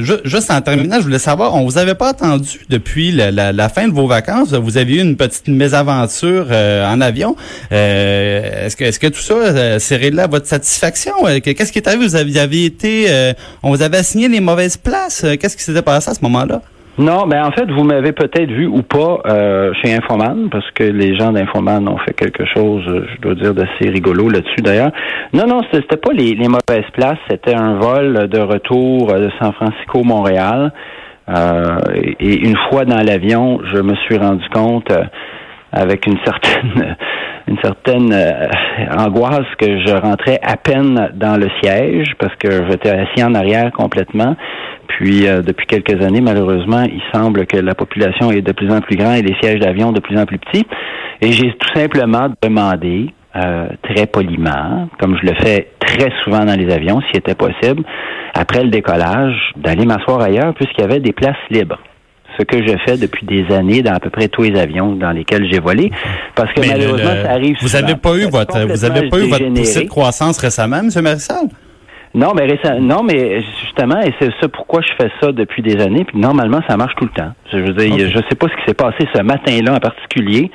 juste en terminant, je voulais savoir, on vous avait pas attendu depuis la, fin de vos vacances. Vous avez eu une petite mésaventure en avion. est-ce que est-ce que tout ça s'est réglé à votre satisfaction? Qu'est-ce qui est arrivé? Vous aviez été, on vous avait assigné les mauvaises places. Qu'est-ce qui s'était passé à ce moment-là? Non, ben en fait, vous m'avez peut-être vu ou pas euh, chez Infoman, parce que les gens d'Infoman ont fait quelque chose, euh, je dois dire, d'assez rigolo là-dessus d'ailleurs. Non, non, c'était pas les, mauvaises places, c'était un vol de retour de San Francisco-Montréal. Euh, et une fois dans l'avion, je me suis rendu compte avec une certaine une certaine angoisse que je rentrais à peine dans le siège parce que j'étais assis en arrière complètement puis, euh, depuis quelques années, malheureusement, il semble que la population est de plus en plus grande et les sièges d'avion de plus en plus petits. Et j'ai tout simplement demandé, euh, très poliment, comme je le fais très souvent dans les avions, s'il était possible, après le décollage, d'aller m'asseoir ailleurs puisqu'il y avait des places libres ce que je fais depuis des années dans à peu près tous les avions dans lesquels j'ai volé. Parce que malheureusement, ça arrive. Vous n'avez pas eu votre, vous avez pas eu votre poussée de croissance récemment, M. Marissal? Non, mais non, mais justement, et c'est ça pourquoi je fais ça depuis des années. Puis normalement, ça marche tout le temps. Je veux dire, je sais pas ce qui s'est passé ce matin-là en particulier.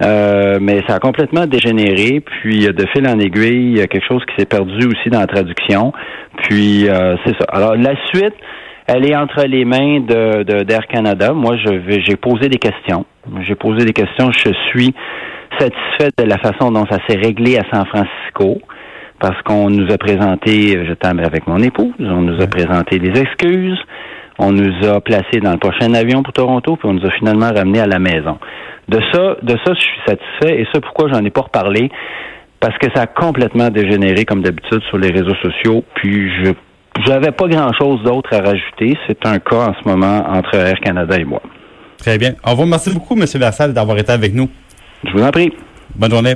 Euh, mais ça a complètement dégénéré. Puis de fil en aiguille, il y a quelque chose qui s'est perdu aussi dans la traduction. Puis euh, c'est ça. Alors la suite, elle est entre les mains de d'Air Canada. Moi, je vais, j'ai posé des questions. J'ai posé des questions. Je suis satisfait de la façon dont ça s'est réglé à San Francisco parce qu'on nous a présenté, je t'aime avec mon épouse, on nous a présenté des excuses, on nous a placés dans le prochain avion pour Toronto, puis on nous a finalement ramenés à la maison. De ça, de ça, je suis satisfait, et ça, pourquoi j'en ai pas reparlé? Parce que ça a complètement dégénéré, comme d'habitude, sur les réseaux sociaux, puis je j'avais pas grand-chose d'autre à rajouter. C'est un cas en ce moment entre Air Canada et moi. Très bien. On vous remercie beaucoup, M. Versal, d'avoir été avec nous. Je vous en prie. Bonne journée.